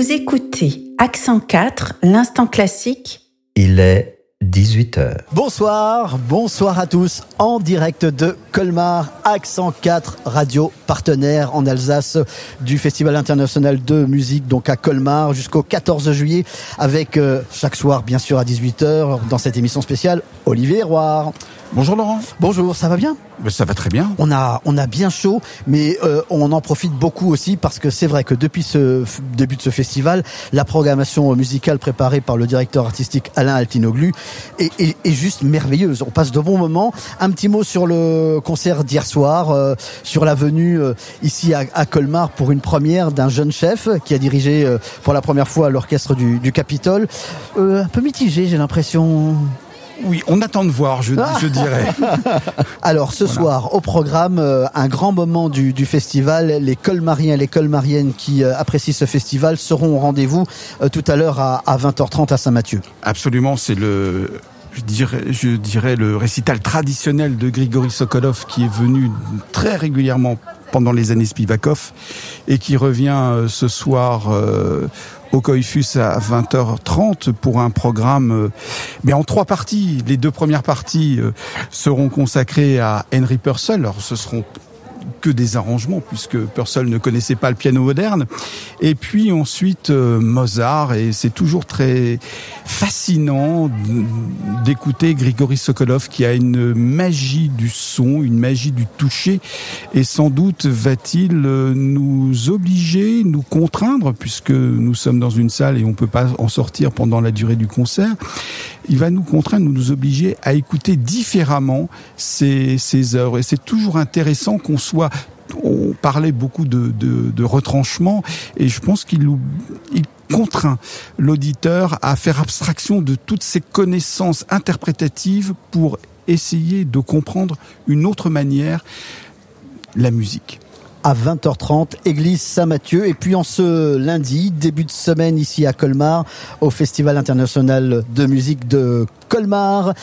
Vous écoutez Accent 4, l'instant classique. Il est 18h. Bonsoir, bonsoir à tous, en direct de Colmar, Accent 4, radio partenaire en Alsace du Festival international de musique, donc à Colmar jusqu'au 14 juillet, avec euh, chaque soir, bien sûr, à 18h, dans cette émission spéciale, Olivier Roire. Bonjour Laurent. Bonjour, ça va bien Ben, Ça va très bien. On a, on a bien chaud, mais euh, on en profite beaucoup aussi parce que c'est vrai que depuis ce début de ce festival, la programmation musicale préparée par le directeur artistique Alain Altinoglu est, est- est juste merveilleuse. On passe de bons moments. Un petit mot sur le concert d'hier soir, euh, sur la venue euh, ici à, à Colmar pour une première d'un jeune chef qui a dirigé euh, pour la première fois l'orchestre du, du Capitole. Euh, un peu mitigé, j'ai l'impression. Oui, on attend de voir, je, je dirais. Alors ce soir au programme euh, un grand moment du, du festival. Les colmariens et les colmariennes qui euh, apprécient ce festival seront au rendez-vous euh, tout à l'heure à, à 20h30 à Saint-Mathieu. Absolument, c'est le, je dirais, je dirais le récital traditionnel de Grigory Sokolov qui est venu très régulièrement pendant les années Spivakov et qui revient ce soir au Coifus à 20h30 pour un programme, euh, mais en trois parties. Les deux premières parties euh, seront consacrées à Henry Purcell. Alors ce seront que des arrangements puisque Purcell ne connaissait pas le piano moderne. Et puis ensuite euh, Mozart et c'est toujours très fascinant d'écouter Grigory Sokolov qui a une magie du son, une magie du toucher et sans doute va-t-il euh, nous obliger, nous contraindre puisque nous sommes dans une salle et on peut pas en sortir pendant la durée du concert. Il va nous contraindre, nous obliger à écouter différemment ces, ces œuvres. Et c'est toujours intéressant qu'on soit on parlait beaucoup de, retranchement et je pense qu'il contraint l'auditeur à faire abstraction de toutes ces connaissances interprétatives pour essayer de comprendre une autre manière la musique. À 20h30, église Saint-Mathieu. Et puis en ce lundi, début de semaine ici à Colmar, au Festival international de musique de Colmar,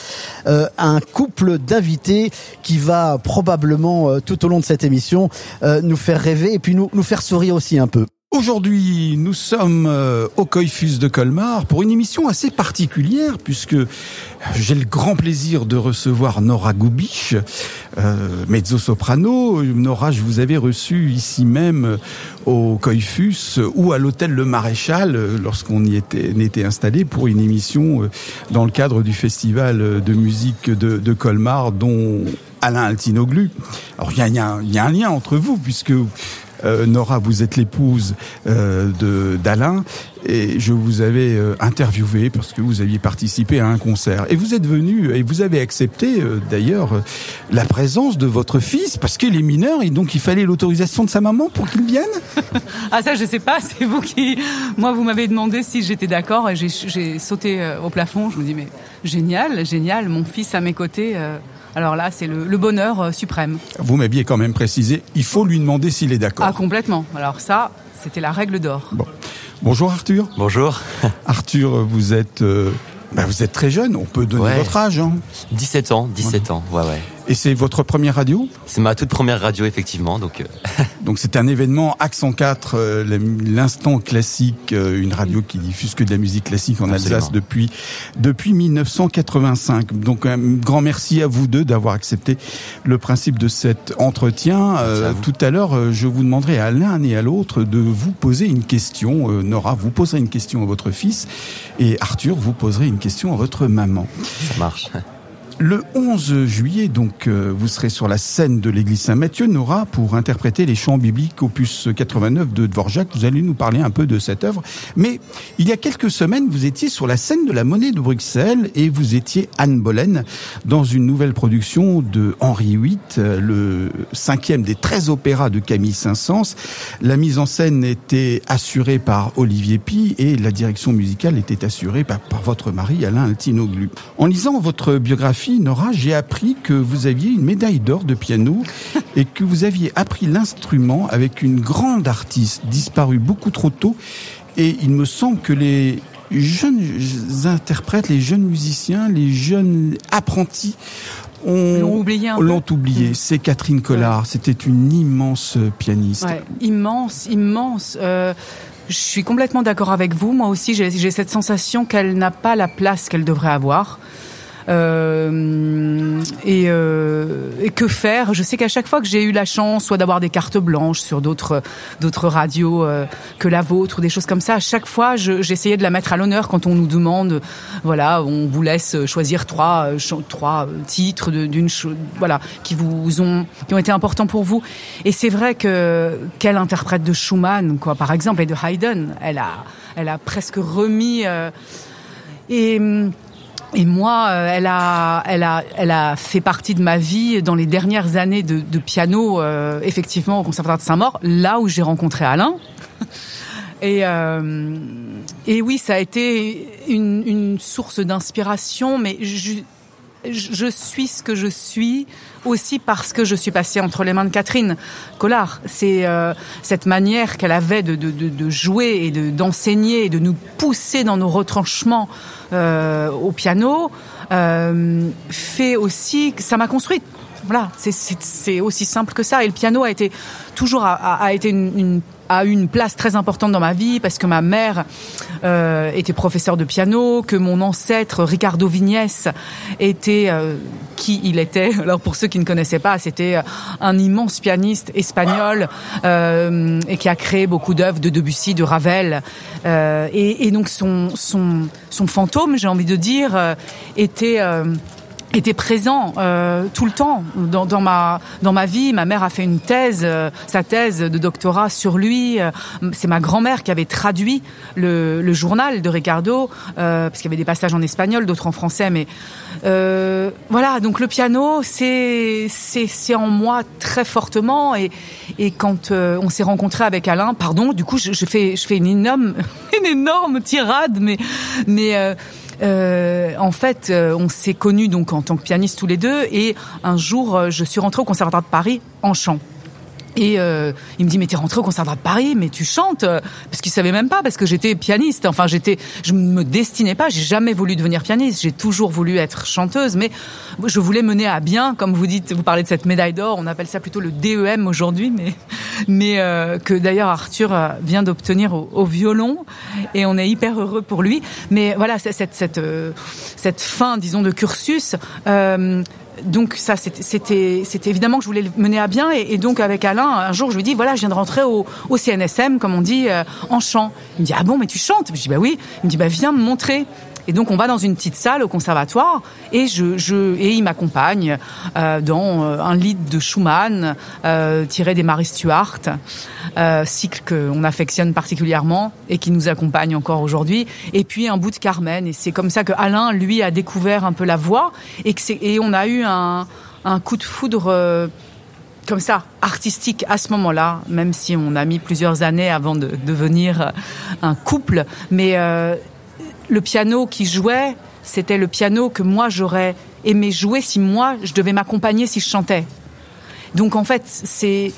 euh, un couple d'invités qui va probablement euh, tout au long de cette émission euh, nous faire rêver et puis nous, nous faire sourire aussi un peu. Aujourd'hui, nous sommes euh, au Coifus de Colmar pour une émission assez particulière puisque j'ai le grand plaisir de recevoir Nora Goubich, euh, mezzo-soprano. Nora, je vous avais reçu ici même euh, au Coifus euh, ou à l'hôtel Le Maréchal euh, lorsqu'on y était, était installé pour une émission dans le cadre du festival de musique de, de Colmar dont Alain Altinoglu. Alors il y a, y a y a un lien entre vous puisque Nora, vous êtes l'épouse euh, de d'Alain et je vous avais euh, interviewé parce que vous aviez participé à un concert et vous êtes venu et vous avez accepté euh, d'ailleurs euh, la présence de votre fils parce qu'il est mineur et donc il fallait l'autorisation de sa maman pour qu'il vienne? Ah ça je sais pas, c'est vous qui... Moi vous m'avez demandé si j'étais d'accord et j'ai- sauté euh, au plafond. Je me dis mais génial, génial, mon fils à mes côtés. euh, Alors là c'est le, le bonheur euh, suprême. Vous m'aviez quand même précisé, il faut lui demander s'il est d'accord. Ah complètement. Alors ça c'était la règle d'or. Bon. Bonjour Arthur. Bonjour. Arthur, vous êtes euh, bah, vous êtes très jeune, on peut donner Ouais. votre âge. Hein. 17 ans, 17 ans, ouais, ouais. Et c'est votre première radio? C'est ma toute première radio, effectivement, donc... euh, Donc c'est un événement Accent 4, euh, l'instant classique, euh, une radio qui diffuse que de la musique classique en Absolument. Alsace depuis depuis 1985. Donc un grand merci à vous deux d'avoir accepté le principe de cet entretien. Euh, tout à l'heure, je vous demanderai à l'un et à l'autre de vous poser une question. Euh, Nora, vous poserez une question à votre fils et Arthur, vous poserez une question à votre maman. ça marche. Le 11 juillet, donc, euh, vous serez sur la scène de l'église Saint-Mathieu, Nora, pour interpréter les chants bibliques opus 89 de Dvorak. Vous allez nous parler un peu de cette œuvre. Mais il y a quelques semaines, vous étiez sur la scène de la Monnaie de Bruxelles et vous étiez Anne Boleyn dans une nouvelle production de Henri VIII, euh, le cinquième des 13 opéras de Camille Saint-Saëns. La mise en scène était assurée par Olivier Pi et la direction musicale était assurée par, votre mari Alain Altinoglu. En lisant votre biographie, Nora, j'ai appris que vous aviez une médaille d'or de piano et que vous aviez appris l'instrument avec une grande artiste disparue beaucoup trop tôt. Et il me semble que les jeunes interprètes, les jeunes musiciens, les jeunes apprentis ont L'ont oublié l'ont oublié. C'est Catherine Collard. C'était une immense pianiste. Ouais, immense, immense. Euh, Je suis complètement d'accord avec vous. Moi aussi, j'ai cette sensation qu'elle n'a pas la place qu'elle devrait avoir. Euh, et, euh, que faire? Je sais qu'à chaque fois que j'ai eu la chance, soit d'avoir des cartes blanches sur d'autres d'autres radios euh, que la vôtre ou des choses comme ça, à chaque fois, j'essayais de la mettre à l'honneur quand on nous demande, voilà, on vous laisse choisir trois trois titres d'une voilà qui vous ont qui ont été importants pour vous. Et c'est vrai que quelle interprète de Schumann, quoi, par exemple, et de Haydn, elle a elle a presque remis et et moi, euh, elle a, elle a, elle a fait partie de ma vie dans les dernières années de, de piano, euh, effectivement au Conservatoire de Saint-Maur, là où j'ai rencontré Alain. Et, euh, et oui, ça a été une, une source d'inspiration, mais je, je suis ce que je suis aussi parce que je suis passée entre les mains de Catherine Collard. C'est euh, cette manière qu'elle avait de, jouer et de, d'enseigner et de nous pousser dans nos retranchements euh, au piano euh, fait aussi que ça m'a construite. Voilà, c'est aussi simple que ça. Et le piano a été toujours été une a eu une place très importante dans ma vie parce que ma mère euh, était professeure de piano, que mon ancêtre Ricardo Vignès était euh, qui il était. Alors pour ceux qui ne connaissaient pas, c'était un immense pianiste espagnol euh, et qui a créé beaucoup d'œuvres de Debussy, de Ravel. Euh, et, et, donc son son son fantôme, j'ai envie de dire, euh, était était présent euh, tout le temps dans, dans, ma dans ma vie. Ma mère a fait une thèse, euh, sa thèse de doctorat sur lui. Euh, c'est ma grand-mère qui avait traduit le, le journal de Ricardo euh, parce qu'il y avait des passages en espagnol, d'autres en français. Mais voilà, donc le piano, c'est c'est en moi très fortement. Et, et quand on s'est rencontré avec Alain, pardon, du coup, je, je, fais je fais une énorme une énorme tirade, mais mais euh, en fait, euh, on s'est connus donc en tant que pianiste tous les deux, et un jour, euh, je suis rentrée au Conservatoire de Paris en chant. Et euh, il me dit mais t'es rentré au conservatoire de Paris, mais tu chantes parce qu'il savait même pas parce que j'étais pianiste. Enfin j'étais, je me destinais pas, j'ai jamais voulu devenir pianiste. J'ai toujours voulu être chanteuse, mais je voulais mener à bien, comme vous dites, vous parlez de cette médaille d'or, on appelle ça plutôt le DEM aujourd'hui, mais mais euh, que d'ailleurs Arthur euh, vient d'obtenir au, violon et on est hyper heureux pour lui. Mais voilà cette cette euh, cette fin, disons, de cursus. Euh, donc ça, c'était évidemment que je voulais le mener à bien. Et, donc avec Alain, un jour, je lui dis voilà, je viens de rentrer au, au CNSM, comme on dit, euh, en chant. Il me dit ah bon, mais tu chantes? Je dis bah oui. Il me dit bah viens me montrer. Et donc on va dans une petite salle au conservatoire et il m'accompagne euh, dans euh, un lit de Schumann euh, tiré des Marie Stuart, cycle qu'on affectionne particulièrement et qui nous accompagne encore aujourd'hui. Et puis un bout de Carmen. Et c'est comme ça que Alain lui a découvert un peu la voix et on a eu un, coup de foudre. Comme ça, artistique à ce moment-là, même si on a mis plusieurs années avant de devenir un couple. Mais le piano qui jouait, c'était le piano que moi j'aurais aimé jouer si moi je devais m'accompagner si je chantais. Donc en fait, c'est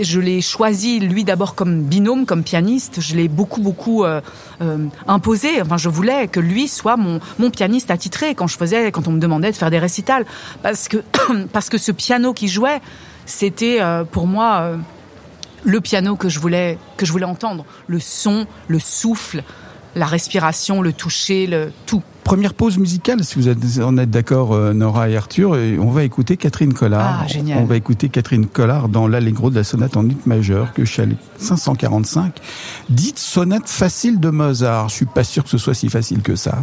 je l'ai choisi lui d'abord comme binôme, comme pianiste. Je l'ai beaucoup beaucoup euh, euh, imposé. Enfin, je voulais que lui soit mon, mon pianiste attitré quand je faisais, quand on me demandait de faire des récitals, parce que parce que ce piano qui jouait, c'était euh, pour moi euh, le piano que je voulais que je voulais entendre, le son, le souffle, la respiration, le toucher, le tout. Première pause musicale, si vous en êtes d'accord, euh, Nora et Arthur, et on va écouter Catherine Collard. Ah, génial. On va écouter Catherine Collard dans l'Allegro de la sonate en ut majeur, que je 545. Dites sonate facile de Mozart. Je suis pas sûr que ce soit si facile que ça.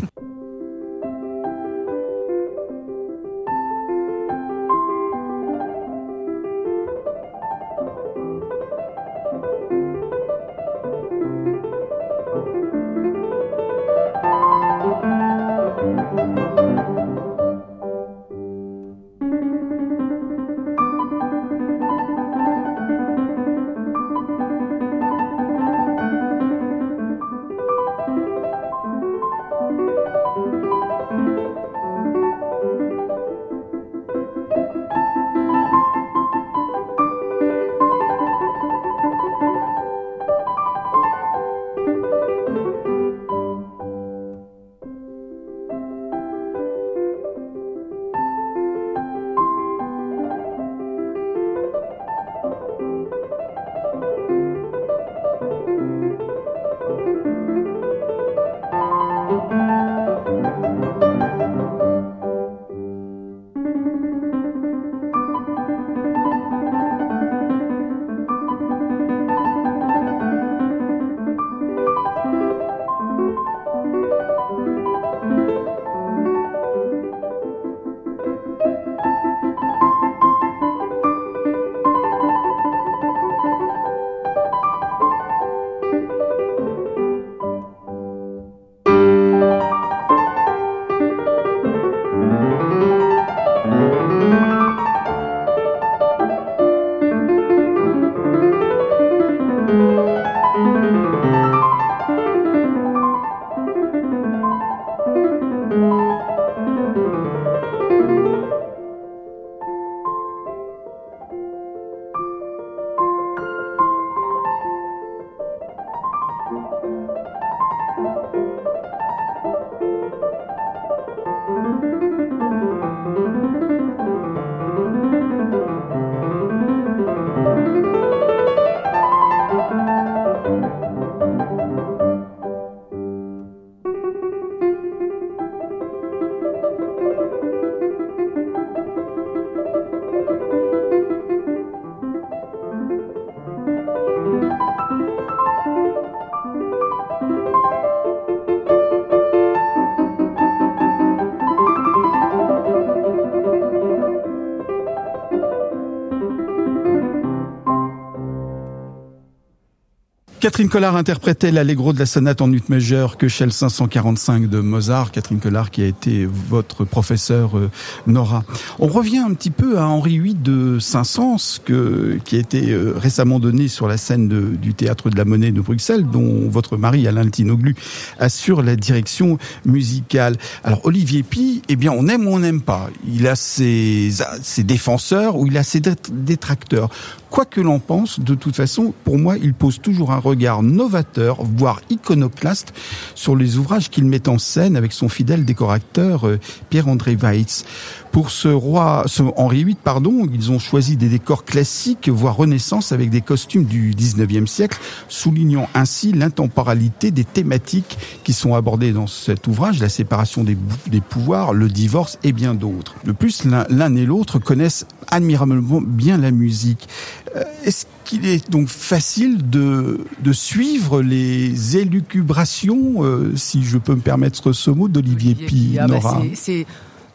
Catherine Collard interprétait l'allegro de la sonate en ut majeure que chez 545 de Mozart. Catherine Collard qui a été votre professeur euh, Nora. On revient un petit peu à Henri VIII de Saint-Saëns que, qui a été euh, récemment donné sur la scène du théâtre de la Monnaie de Bruxelles dont votre mari Alain Tinoglu assure la direction musicale. Alors Olivier Pi, eh bien on aime ou on n'aime pas? Il a ses, ses défenseurs ou il a ses détracteurs? Quoi que l'on pense, de toute façon, pour moi, il pose toujours un regard novateur, voire iconoclaste, sur les ouvrages qu'il met en scène avec son fidèle décorateur euh, Pierre-André Weitz. Pour ce roi, ce Henri VIII, pardon, ils ont choisi des décors classiques, voire renaissance, avec des costumes du 19e siècle, soulignant ainsi l'intemporalité des thématiques qui sont abordées dans cet ouvrage, la séparation des, des pouvoirs, le divorce et bien d'autres. De plus, l'un et l'autre connaissent admirablement bien la musique. Euh, est-ce qu'il est donc facile de, de suivre les élucubrations, euh, si je peux me permettre ce mot, d'Olivier Pi, ah bah c'est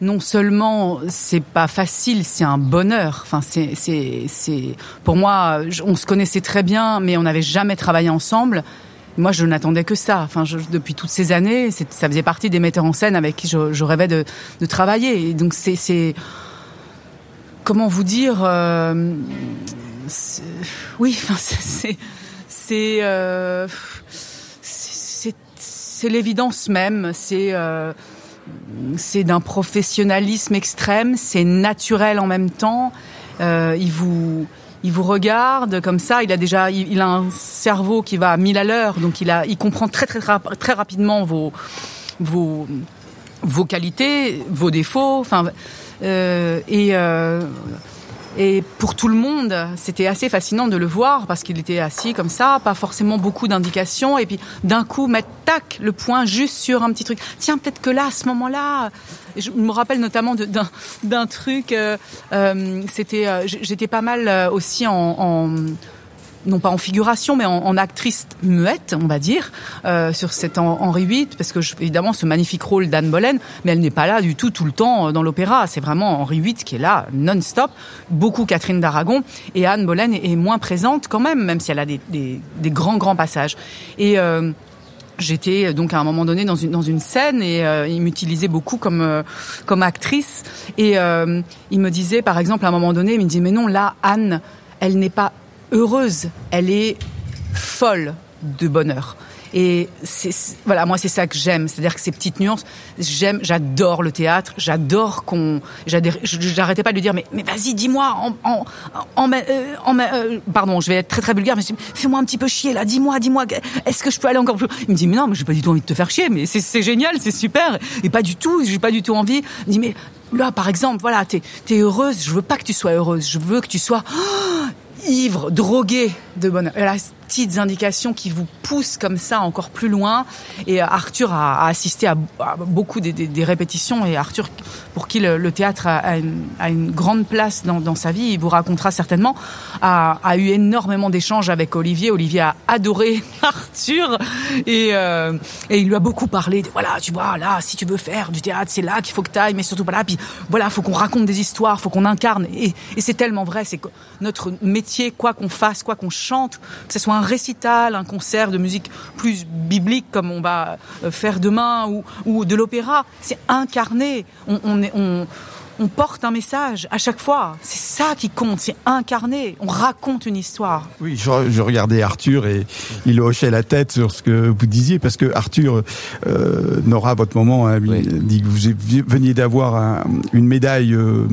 non seulement c'est pas facile, c'est un bonheur. Enfin, c'est, c'est, c'est, pour moi, on se connaissait très bien, mais on n'avait jamais travaillé ensemble. Moi, je n'attendais que ça. Enfin, je, depuis toutes ces années, ça faisait partie des metteurs en scène avec qui je, je rêvais de, de, travailler. Et donc, c'est, c'est, comment vous dire, euh, oui, enfin, c'est, c'est, euh, c'est, c'est l'évidence même. C'est euh, c'est d'un professionnalisme extrême, c'est naturel en même temps. Euh, il vous il vous regarde comme ça. Il a déjà il, a un cerveau qui va à mille à l'heure, donc il a il comprend très très très rapidement vos vos vos qualités, vos défauts. Enfin euh, et euh, et pour tout le monde, c'était assez fascinant de le voir parce qu'il était assis comme ça, pas forcément beaucoup d'indications, et puis d'un coup mettre tac le point juste sur un petit truc. Tiens, peut-être que là, à ce moment-là, je me rappelle notamment d'un truc. Euh, euh, c'était, euh, j'étais pas mal aussi en, en non pas en figuration, mais en, actrice muette, on va dire, euh, sur cet Henri VIII, parce que évidemment ce magnifique rôle d'Anne Boleyn, mais elle n'est pas là du tout tout le temps euh, dans l'opéra. C'est vraiment Henri VIII qui est là non-stop. Beaucoup Catherine d'Aragon et Anne Boleyn est, moins présente quand même, même si elle a des, des, grands grands passages. Et euh, J'étais donc à un moment donné dans une dans une scène et il m'utilisait beaucoup comme comme actrice et il me disait par exemple à un moment donné il me dit mais non là Anne elle n'est pas heureuse, elle est folle de bonheur. Et voilà, moi c'est ça que j'aime, c'est-à-dire que ces petites nuances, j'aime, j'adore le théâtre, j'adore qu'on, j'arrêtais pas de lui dire mais vas-y dis-moi en en en, en euh, pardon, je vais être très très vulgaire, mais fais-moi un petit peu chier là, dis-moi, dis-moi, est-ce que je peux aller encore plus Il me dit mais non, mais j'ai pas du tout envie de te faire chier, mais c'est génial, c'est super, et pas du tout, j'ai pas du tout envie. Il me dit mais là par exemple, voilà, t'es es heureuse, je veux pas que tu sois heureuse, je veux que tu sois ivre, drogué de bonheur. Elle a petites indications qui vous poussent comme ça encore plus loin. Et euh, Arthur a, assisté à, beaucoup des, répétitions. Et Arthur, pour qui le, théâtre a, une, grande place dans, sa vie, il vous racontera certainement, a, eu énormément d'échanges avec Olivier. Olivier a adoré Arthur et, euh, et il lui a beaucoup parlé. De, voilà, tu vois, là, si tu veux faire du théâtre, c'est là qu'il faut que tu ailles, mais surtout pas là. Puis voilà, faut qu'on raconte des histoires, faut qu'on incarne. Et, et c'est tellement vrai, c'est que notre métier, quoi qu'on fasse, quoi qu'on chante, que ce soit un récital, un concert de musique plus biblique comme on va euh, faire demain ou, ou de l'opéra, c'est incarné. On, est, on, on porte un message à chaque fois. C'est ça qui compte, c'est incarné. On raconte une histoire. Oui, je, je, regardais Arthur et il hochait la tête sur ce que vous disiez parce que Arthur, euh, Nora, à votre moment, a dit que vous veniez d'avoir une médaille, euh,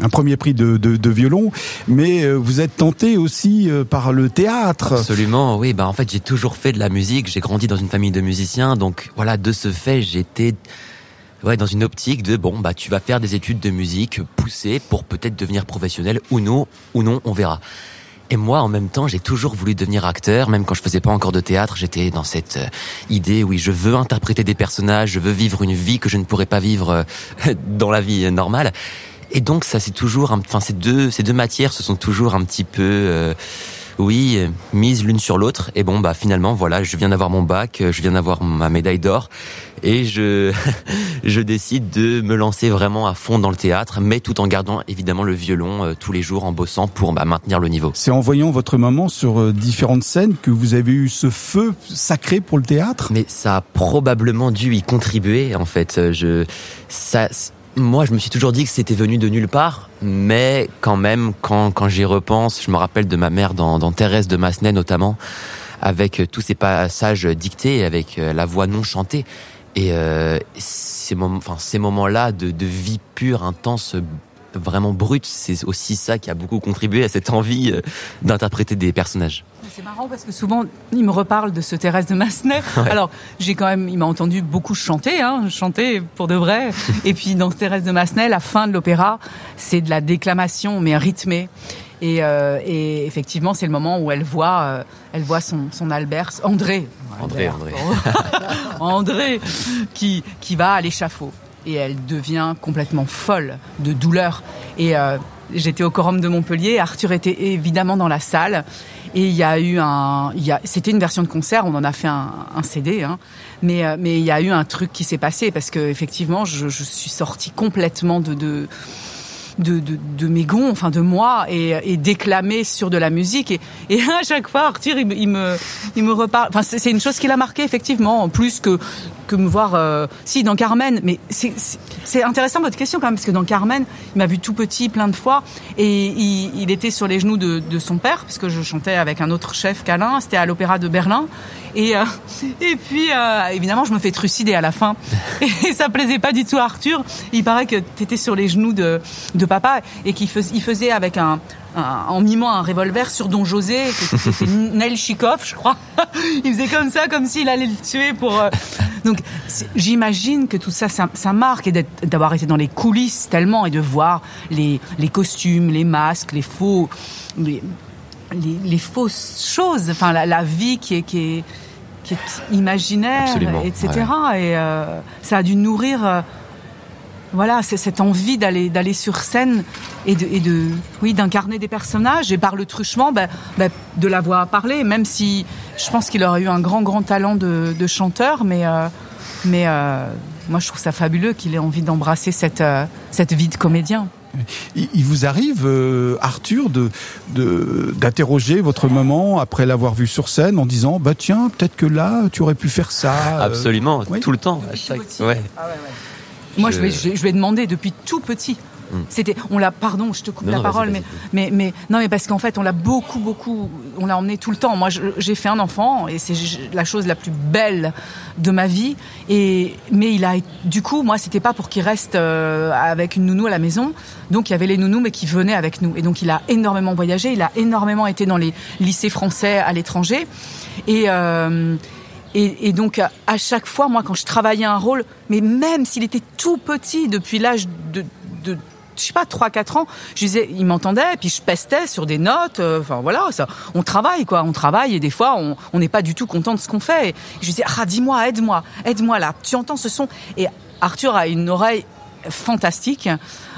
un premier prix de, de, de violon, mais euh, vous êtes tenté aussi euh, par le théâtre. Absolument, oui. Bah en fait, j'ai toujours fait de la musique. J'ai grandi dans une famille de musiciens, donc voilà, de ce fait, j'étais ouais, dans une optique de bon bah tu vas faire des études de musique poussées pour peut-être devenir professionnel ou non ou non on verra. Et moi, en même temps, j'ai toujours voulu devenir acteur, même quand je faisais pas encore de théâtre, j'étais dans cette euh, idée, oui, je veux interpréter des personnages, je veux vivre une vie que je ne pourrais pas vivre euh, dans la vie normale. Et donc, ça, c'est toujours, enfin, ces deux, ces deux matières se sont toujours un petit peu, euh, oui, mise l'une sur l'autre. Et bon, bah finalement, voilà, je viens d'avoir mon bac, je viens d'avoir ma médaille d'or, et je je décide de me lancer vraiment à fond dans le théâtre, mais tout en gardant évidemment le violon euh, tous les jours en bossant pour bah, maintenir le niveau. C'est en voyant votre maman sur euh, différentes scènes que vous avez eu ce feu sacré pour le théâtre? Mais ça a probablement dû y contribuer en fait. Je ça moi, je me suis toujours dit que c'était venu de nulle part, mais quand même, quand, quand j'y repense, je me rappelle de ma mère dans, dans Thérèse de Massenet notamment, avec euh, tous ces passages dictés, avec euh, la voix non chantée. Et euh, ces, moments, enfin, ces moments-là de, de vie pure, intense, vraiment brute, c'est aussi ça qui a beaucoup contribué à cette envie euh, d'interpréter des personnages. C'est marrant parce que souvent, il me reparle de ce Thérèse de Massenet. Alors, j'ai quand même, il m'a entendu beaucoup chanter, hein, chanter pour de vrai. Et puis, dans Thérèse de Massenet, la fin de l'opéra, c'est de la déclamation, mais rythmée. Et, euh, et effectivement, c'est le moment où elle voit, euh, elle voit son, son Albert, André, André, André, André, qui qui va à l'échafaud et elle devient complètement folle de douleur. Et euh, j'étais au Corum de Montpellier, Arthur était évidemment dans la salle. Et il y a eu un, c'était une version de concert, on en a fait un, un CD, hein, mais euh, mais il y a eu un truc qui s'est passé parce que effectivement, je, je suis sortie complètement de, de de, de, mes gonds, enfin de moi, et, et déclamer sur de la musique. Et, et à chaque fois, Arthur, il me, il me reparle. Enfin, c'est une chose qui l'a marqué effectivement, en plus que que me voir. Euh, si dans Carmen, mais c'est intéressant votre question quand même parce que dans Carmen, il m'a vu tout petit plein de fois et il, était sur les genoux de, son père parce que je chantais avec un autre chef qu'Alain. C'était à l'opéra de Berlin et euh, et puis euh, évidemment, je me fais trucider à la fin et ça plaisait pas du tout à Arthur. Il paraît que tu étais sur les genoux de de papa et qu'il fais, il faisait avec un en mimant un revolver sur Don José, c'était Nel Chikov, je crois. il faisait comme ça, comme s'il allait le tuer pour. Euh... Donc, j'imagine que tout ça, ça, ça marque et d'avoir été dans les coulisses tellement et de voir les, les costumes, les masques, les faux, les, les, les fausses choses, enfin la, la vie qui est, qui est qui est imaginaire, Absolument, etc. ouais. Et euh, ça a dû nourrir. Voilà, c'est cette envie d'aller d'aller sur scène et de, et de oui d'incarner des personnages et par le truchement ben, ben, de la voix parler, même si je pense qu'il aurait eu un grand grand talent de, de chanteur, mais euh, mais euh, moi je trouve ça fabuleux qu'il ait envie d'embrasser cette euh, cette vie de comédien. Il vous arrive, euh, Arthur, de d'interroger votre maman après l'avoir vu sur scène en disant bah tiens peut-être que là tu aurais pu faire ça. euh... Absolument, oui. tout le temps. À chaque... ouais. Ah ouais, ouais. Moi, je, je, je, je lui ai demandé depuis tout petit. Mm. C'était, on l'a, pardon, je te coupe Non, la non, parole, mais, mais, mais, non, mais parce qu'en fait, on l'a beaucoup, beaucoup, on l'a emmené tout le temps. Moi, j'ai fait un enfant et c'est la chose la plus belle de ma vie. Et, mais il a, du coup, moi, c'était pas pour qu'il reste euh, avec une nounou à la maison. Donc, il y avait les nounous, mais qui venaient avec nous. Et donc, il a énormément voyagé. Il a énormément été dans les lycées français à l'étranger. Et, euh, et, et, donc, à chaque fois, moi, quand je travaillais un rôle, mais même s'il était tout petit, depuis l'âge de, de je sais pas, 3-4 ans, je disais, il m'entendait, puis je pestais sur des notes, euh, enfin voilà, ça, on travaille quoi, on travaille, et des fois, on n'est pas du tout content de ce qu'on fait. Et je disais, ah, dis-moi, aide-moi, aide-moi là, tu entends ce son Et Arthur a une oreille fantastique.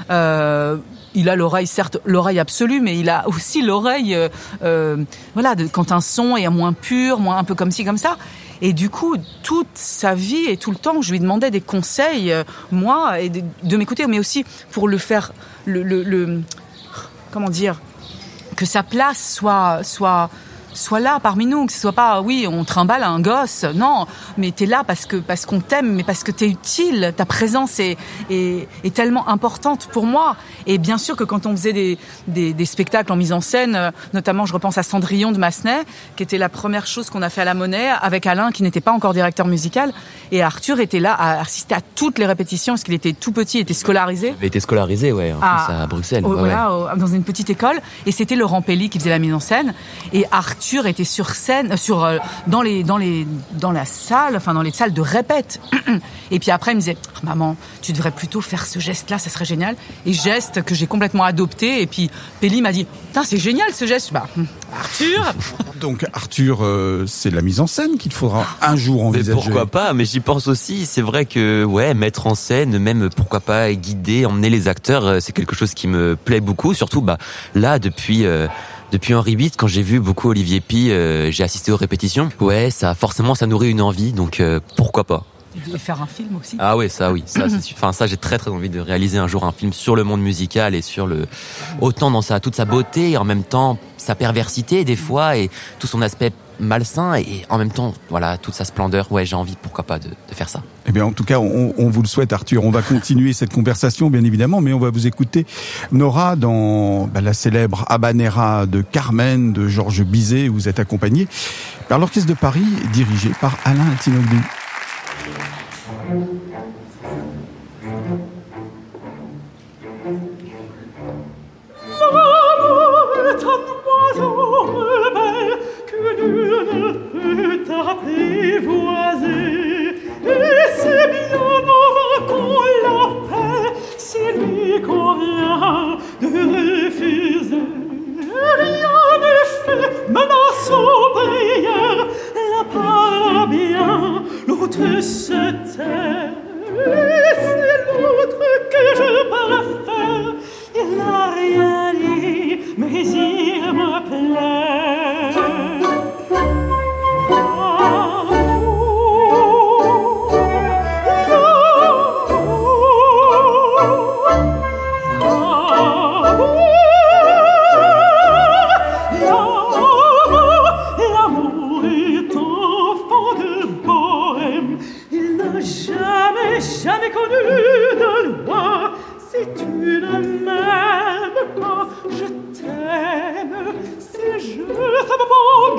Euh, il a l'oreille, certes, l'oreille absolue, mais il a aussi l'oreille, euh, euh, voilà, quand un son est moins pur, moins un peu comme ci, comme ça. Et du coup, toute sa vie et tout le temps, je lui demandais des conseils, euh, moi, et de, m'écouter, mais aussi pour le faire, le, comment dire, que sa place soit, soit, soit là parmi nous, que ce soit pas, oui, on trimballe un gosse, non, mais t'es là parce que parce qu'on t'aime, mais parce que t'es utile, ta présence est, est, est tellement importante pour moi. Et bien sûr que quand on faisait des, des, des spectacles en mise en scène, euh, notamment je repense à Cendrillon de Massenet, qui était la première chose qu'on a fait à la Monnaie, avec Alain qui n'était pas encore directeur musical, et Arthur était là à assister à toutes les répétitions parce qu'il était tout petit, il était scolarisé. Il avait été scolarisé, ouais, en Ah, à Bruxelles. au- ouais, voilà, ouais. au- dans une petite école. Et c'était Laurent Pelli qui faisait la mise en scène. Et Arthur était sur scène, euh, sur euh, dans les dans les dans la salle, enfin dans les salles de répète. Et puis après, il me disait, Ah, maman, tu devrais plutôt faire ce geste-là, ça serait génial. Et geste que j'ai complètement adopté. Et puis Pelli m'a dit, Putain, c'est génial ce geste. Bah, hum, Arthur. Donc Arthur, euh, c'est la mise en scène qu'il faudra un jour Mais envisager. pourquoi pas Mais j'y pense aussi. C'est vrai que ouais, mettre en scène, même pourquoi pas guider, emmener les acteurs, euh, c'est quelque chose qui me plaît beaucoup. Surtout bah là depuis euh, Depuis Henri VIII, quand j'ai vu beaucoup Olivier Pi, euh, j'ai assisté aux répétitions. Ouais, ça forcément ça nourrit une envie, donc euh, pourquoi pas. Et faire un film aussi. Ah oui, ça oui, ça. Enfin ça j'ai très très envie de réaliser un jour un film sur le monde musical et sur le autant dans sa toute sa beauté et en même temps sa perversité des fois et tout son aspect malsain et en même temps voilà toute sa splendeur. Ouais, j'ai envie pourquoi pas de, de faire ça. Eh bien, en tout cas, on, on, vous le souhaite, Arthur. On va continuer cette conversation, bien évidemment, mais on va vous écouter, Nora, dans bah, la célèbre Habanera de Carmen de Georges Bizet. Vous êtes accompagné par l'Orchestre de Paris, dirigé par Alain rien de refuser, rien ne fait la parle l'autre se tait, que je parle faire, il n'a rien dit, mais il me plaît. jamais, jamais connu de loi. Si tu ne m'aimes pas, je t'aime. Si je t'aime pas, oh,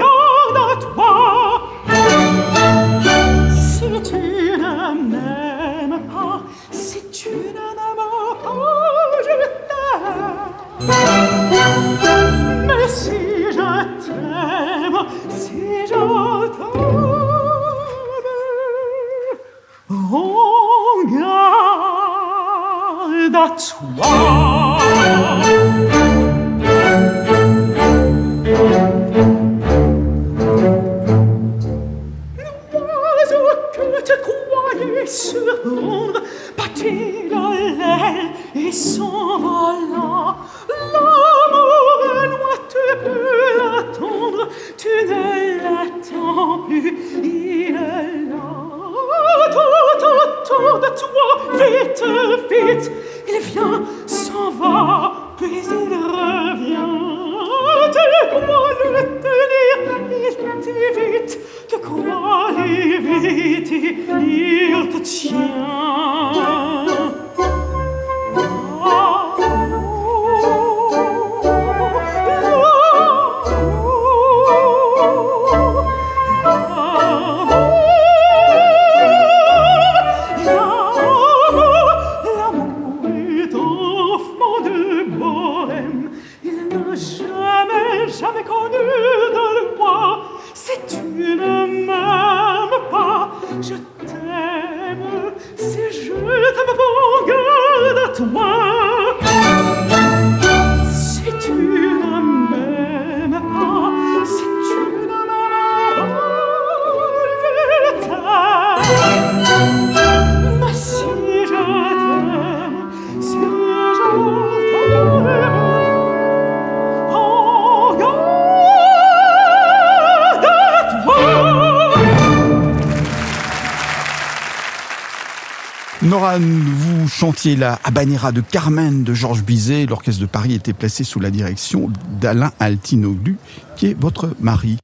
Vous chantiez la Habanera de Carmen de Georges Bizet. L'orchestre de Paris était placé sous la direction d'Alain Altinoglu, qui est votre mari.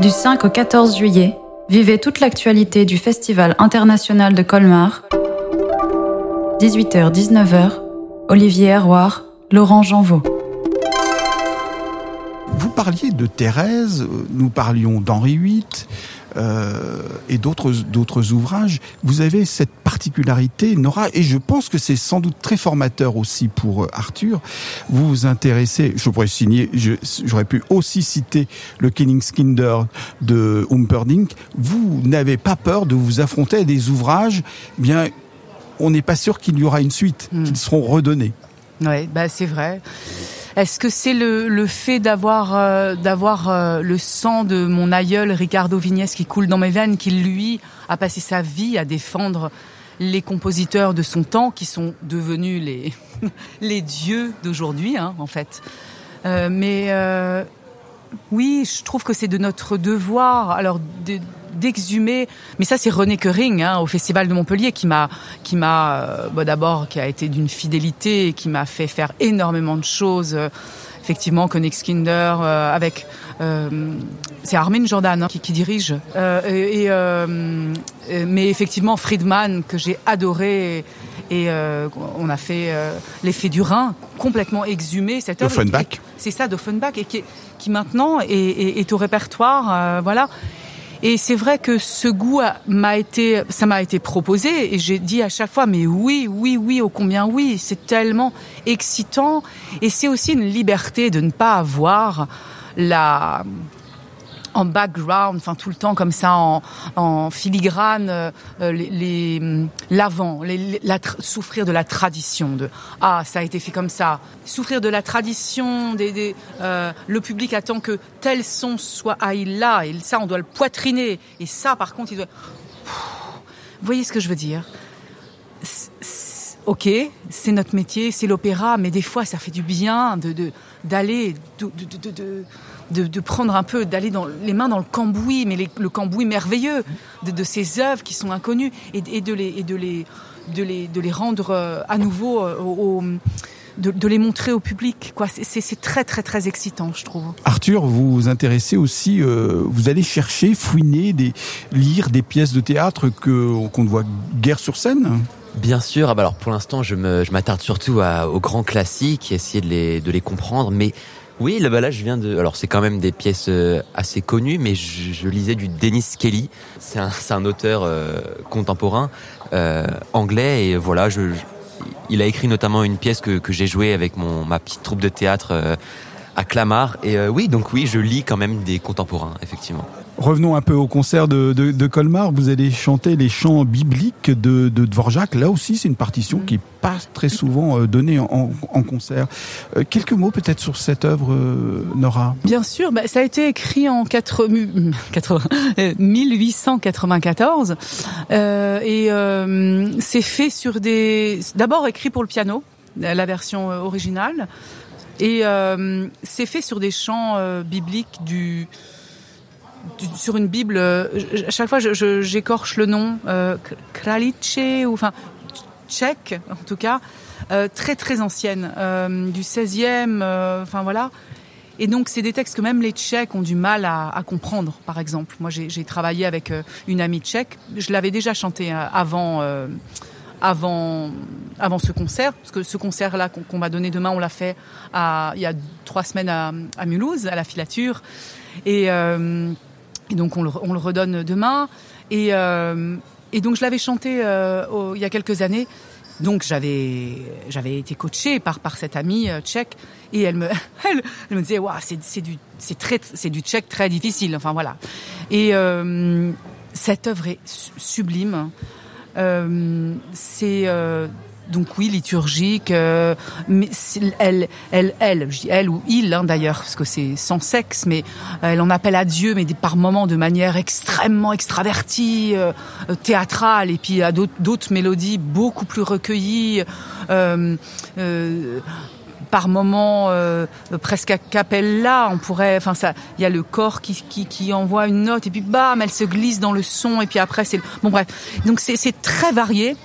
Du 5 au 14 juillet, vivez toute l'actualité du Festival international de Colmar. 18h-19h, Olivier Herroir, Laurent Janvaux. Vous parliez de Thérèse, nous parlions d'Henri VIII, euh, et d'autres d'autres ouvrages. Vous avez cette Nora, et je pense que c'est sans doute très formateur aussi pour euh, Arthur. Vous vous intéressez, je pourrais signer, j'aurais pu aussi citer le Kinder de Humperdinck. Vous n'avez pas peur de vous affronter à des ouvrages, eh bien, on n'est pas sûr qu'il y aura une suite, hmm. qu'ils seront redonnés. Ouais, bah c'est vrai. Est-ce que c'est le, le, fait d'avoir euh, d'avoir euh, le sang de mon aïeul Ricardo Vignès qui coule dans mes veines, qui lui a passé sa vie à défendre les compositeurs de son temps, qui sont devenus les les dieux d'aujourd'hui, hein, en fait. Euh, mais euh, oui, je trouve que c'est de notre devoir. Alors de- d'exhumer. Mais ça, c'est René Kering hein, au Festival de Montpellier qui m'a, qui m'a, euh, bah, d'abord, qui a été d'une fidélité et qui m'a fait faire énormément de choses. Effectivement, Königskinder euh, avec, euh, c'est Armin Jordan hein, qui, qui dirige. Euh, et, et, mais effectivement, Friedman que j'ai adoré. Et euh, on a fait euh, l'effet du Rhin complètement exhumé cette œuvre. C'est ça, d'Offenbach, et qui, qui maintenant est, est- est au répertoire, euh, voilà. Et c'est vrai que ce goût m'a été, ça m'a été proposé, et j'ai dit à chaque fois, mais oui, oui, oui, ô combien oui, c'est tellement excitant, et c'est aussi une liberté de ne pas avoir la en background, enfin tout le temps comme ça en, en filigrane, euh, euh, les, hum, l'avant, les- la souffrir de la tradition de ah ça a été fait comme ça, souffrir de la tradition, des, des euh, le public attend que tel son soit l'a et ça on doit le poitriner. Et ça par contre il doit vous voyez ce que je veux dire? Ok, c'est notre métier, c'est l'opéra, mais des fois ça fait du bien de- d'aller de, de, prendre un peu, d'aller dans les mains dans le cambouis, mais les- le cambouis merveilleux de, de ces œuvres qui sont inconnues et, et de les et de les de les de les rendre euh, à nouveau euh, au, au- de, de les montrer au public. Quoi, c'est- très très très excitant, je trouve. Arthur, vous vous intéressez aussi, euh, vous allez chercher, fouiner, des, lire des pièces de théâtre que qu'on ne voit guère sur scène? Bien sûr. Ah bah alors pour l'instant, je m'attarde surtout à, aux grands classiques, essayer de les, de les comprendre. Mais oui, là, bah là, je viens de. Alors c'est quand même des pièces euh, assez connues, mais je, je lisais du Dennis Kelly. C'est un, un auteur euh, contemporain euh, anglais et voilà, je, je- il a écrit notamment une pièce que, que j'ai jouée avec mon ma petite troupe de théâtre euh, à Clamart. Et euh, oui, donc oui, je lis quand même des contemporains, effectivement. Revenons un peu au concert de, de, de Colmar. Vous allez chanter les chants bibliques de, de Dvorak. Là aussi, c'est une partition qui est pas très souvent euh, donnée en, en concert. Euh, quelques mots peut-être sur cette œuvre, euh, Nora? Bien sûr, bah, ça a été écrit en 4, 80, euh, 1894 euh, et euh, c'est fait sur des. D'abord écrit pour le piano, la version euh, originale, et euh, c'est fait sur des chants euh, bibliques du- sur une Bible. euh, à chaque fois, j'écorche le nom euh, Kralice ou enfin tchèque en tout cas, euh, très très ancienne, du 16e, euh, enfin voilà. Et donc, c'est des textes que même les Tchèques ont du mal à, comprendre, par exemple. Moi, j'ai travaillé avec une amie tchèque. Je l'avais déjà chanté avant, avant, avant ce concert, parce que ce concert-là qu'on m'a donné demain, on l'a fait il y a trois semaines à, Mulhouse, à la filature. Et, donc, on le, on le redonne demain. Et, euh, donc, je l'avais chanté euh, il y a quelques années. Donc j'avais j'avais été coachée par par cette amie euh, tchèque et elle me elle, me disait waouh c'est c'est du c'est très c'est du tchèque très difficile enfin voilà et cette œuvre est su- sublime c'est donc oui liturgique euh, mais elle elle elle je dis elle ou il hein, d'ailleurs parce que c'est sans sexe mais elle en appelle à Dieu mais par moments de manière extrêmement extravertie euh, euh, théâtrale et puis à d'autres mélodies beaucoup plus recueillies euh, euh, par moments euh, presque a cappella, on pourrait, enfin ça, il y a le corps qui, qui, qui envoie une note et puis bam, elle se glisse dans le son et puis après c'est bon bref, donc c'est très varié.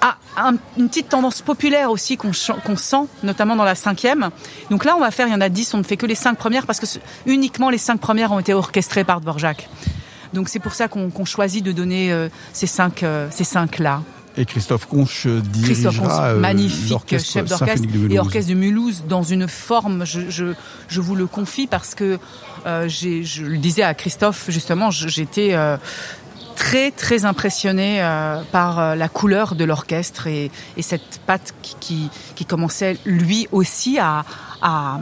Ah, un- une petite tendance populaire aussi qu'on sent, notamment dans la cinquième. Donc là, on va faire, il y en a dix, on ne fait que les cinq premières parce que uniquement les cinq premières ont été orchestrées par Dvorak. Donc c'est pour ça qu'on choisit de donner euh, ces cinq, euh, ces cinq là. Et Christophe Conche Christophe dirigera Conce, euh, magnifique chef d'orchestre et orchestre de Mulhouse dans une forme, je, je, je vous le confie parce que je le disais à Christophe justement, j'étais très très impressionnée euh, par euh, la couleur de l'orchestre et, et cette patte qui, qui, qui commençait lui aussi à, à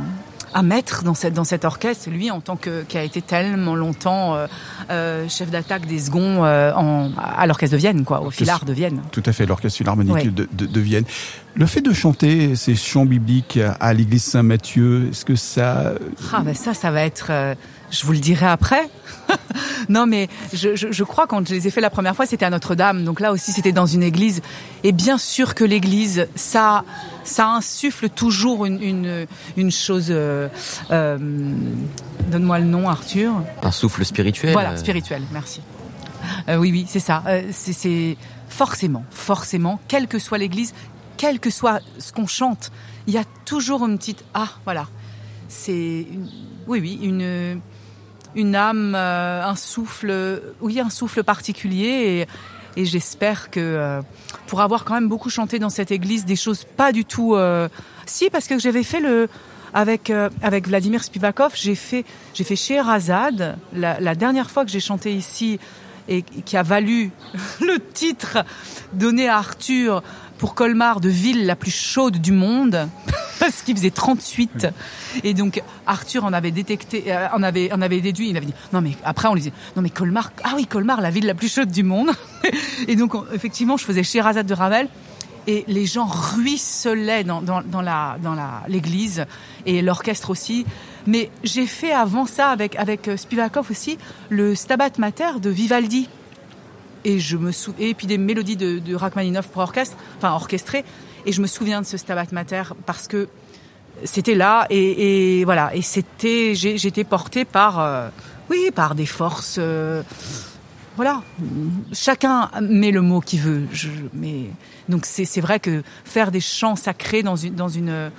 à mettre dans cette dans cet orchestre lui en tant que qui a été tellement longtemps euh, euh, chef d'attaque des seconds euh, en, à l'orchestre de Vienne quoi au Filard de Vienne Tout à fait, l'orchestre philharmonique Ouais. de, de, de Vienne. Le fait de chanter ces chants bibliques à l'église Saint-Matthieu, est-ce que ça... Ah ben ça, ça va être. Euh, je vous le dirai après. non, mais je, je, je, crois quand je les ai fait la première fois, c'était à Notre-Dame. Donc là aussi, c'était dans une église. Et bien sûr que l'église, ça, ça insuffle toujours une, une, une chose. Euh, euh, Donne-moi le nom, Arthur. Un souffle spirituel. Voilà, spirituel. Merci. Euh, oui, oui, c'est ça. Euh, c'est forcément, forcément, quelle que soit l'église, quel que soit ce qu'on chante, il y a toujours une petite ah, voilà. C'est oui, oui, une une âme, euh, un souffle, oui, un souffle particulier. Et, et j'espère que euh, pour avoir quand même beaucoup chanté dans cette église des choses pas du tout. Euh, si, parce que j'avais fait le avec avec Vladimir Spivakov, j'ai fait j'ai fait Sherazade la, la dernière fois que j'ai chanté ici et qui a valu le titre donné à Arthur pour Colmar de ville la plus chaude du monde parce qu'il faisait 38 et donc Arthur en avait détecté euh, en avait en avait déduit il avait dit non mais après on lui disait non mais Colmar ah oui Colmar la ville la plus chaude du monde. Et donc effectivement je faisais Sherazade de Ravel et les gens ruisselaient dans, dans, dans la dans la l'église et l'orchestre aussi. Mais j'ai fait avant ça avec avec Spivakov aussi le Stabat Mater de Vivaldi et je me sou... et puis des mélodies de, de Rachmaninoff pour orchestre, enfin orchestrées. Et je me souviens de ce Stabat Mater parce que c'était là et, et, voilà. Et c'était j'étais portée par euh, oui par des forces euh, voilà. Chacun met le mot qu'il veut. Je, mais donc c'est vrai que faire des chants sacrés dans une dans une